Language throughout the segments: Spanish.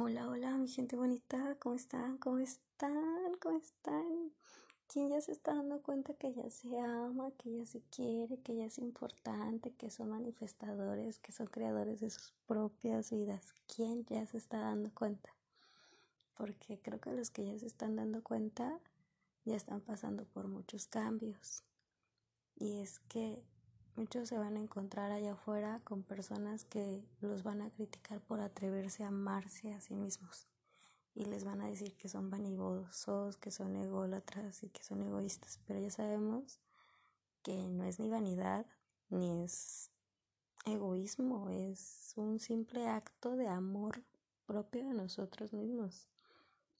Hola, hola, mi gente bonita, ¿cómo están? ¿Cómo están? ¿Cómo están? ¿Quién ya se está dando cuenta que ya se ama, que ya se quiere, que ya es importante, que son manifestadores, que son creadores de sus propias vidas? ¿Quién ya se está dando cuenta? Porque creo que los que ya se están dando cuenta ya están pasando por muchos cambios. Y es que Muchos se van a encontrar allá afuera con personas que los van a criticar por atreverse a amarse a sí mismos y les van a decir que son vanidosos, que son ególatras y que son egoístas, pero ya sabemos que no es ni vanidad ni es egoísmo, es un simple acto de amor propio de nosotros mismos.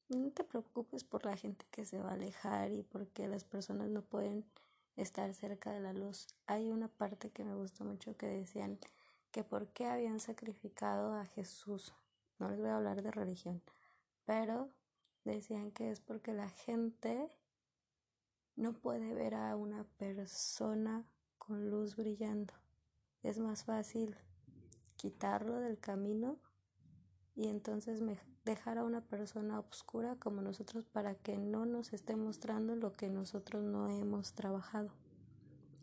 No te preocupes por la gente que se va a alejar y porque las personas no pueden estar cerca de la luz. Hay una parte que me gustó mucho que decían que por qué habían sacrificado a Jesús. No les voy a hablar de religión, pero decían que es porque la gente no puede ver a una persona con luz brillando. Es más fácil quitarlo del camino y entonces dejar a una persona oscura como nosotros para que no nos esté mostrando lo que nosotros no hemos trabajado.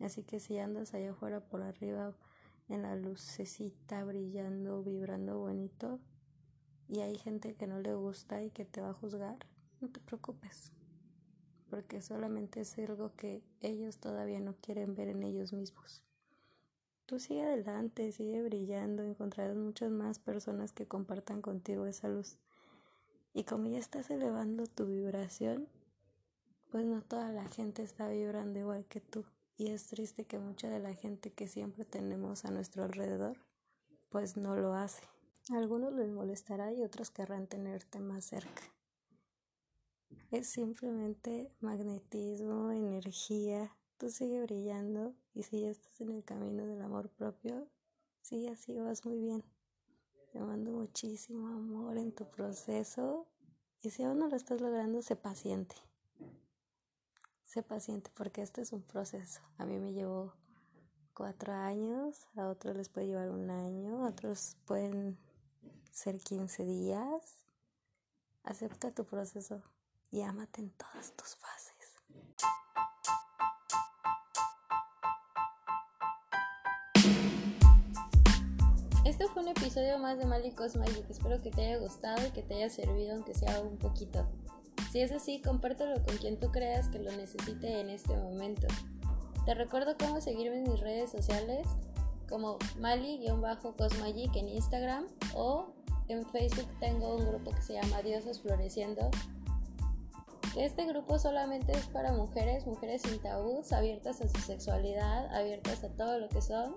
Así que si andas allá afuera por arriba en la lucecita brillando, vibrando bonito y hay gente que no le gusta y que te va a juzgar, no te preocupes, porque solamente es algo que ellos todavía no quieren ver en ellos mismos. Tú sigue adelante, sigue brillando, encontrarás muchas más personas que compartan contigo esa luz. Y como ya estás elevando tu vibración, pues no toda la gente está vibrando igual que tú. Y es triste que mucha de la gente que siempre tenemos a nuestro alrededor, pues no lo hace. A algunos les molestará y otros querrán tenerte más cerca. Es simplemente magnetismo, energía, tú sigue brillando y si ya estás en el camino del amor propio, sí, así vas muy bien. Te mando muchísimo amor en tu proceso y si aún no lo estás logrando, sé paciente. Sé paciente porque este es un proceso. A mí me llevó cuatro años, a otros les puede llevar un año, a otros pueden ser 15 días. Acepta tu proceso y ámate en todas tus fases. Fue un episodio más de Malicos Magic. Espero que te haya gustado y que te haya servido, aunque sea un poquito. Si es así, compártelo con quien tú creas que lo necesite en este momento. Te recuerdo cómo seguirme en mis redes sociales como Mali-Cosmagic en Instagram o en Facebook tengo un grupo que se llama Diosas Floreciendo. Este grupo solamente es para mujeres, mujeres sin tabús, abiertas a su sexualidad, abiertas a todo lo que son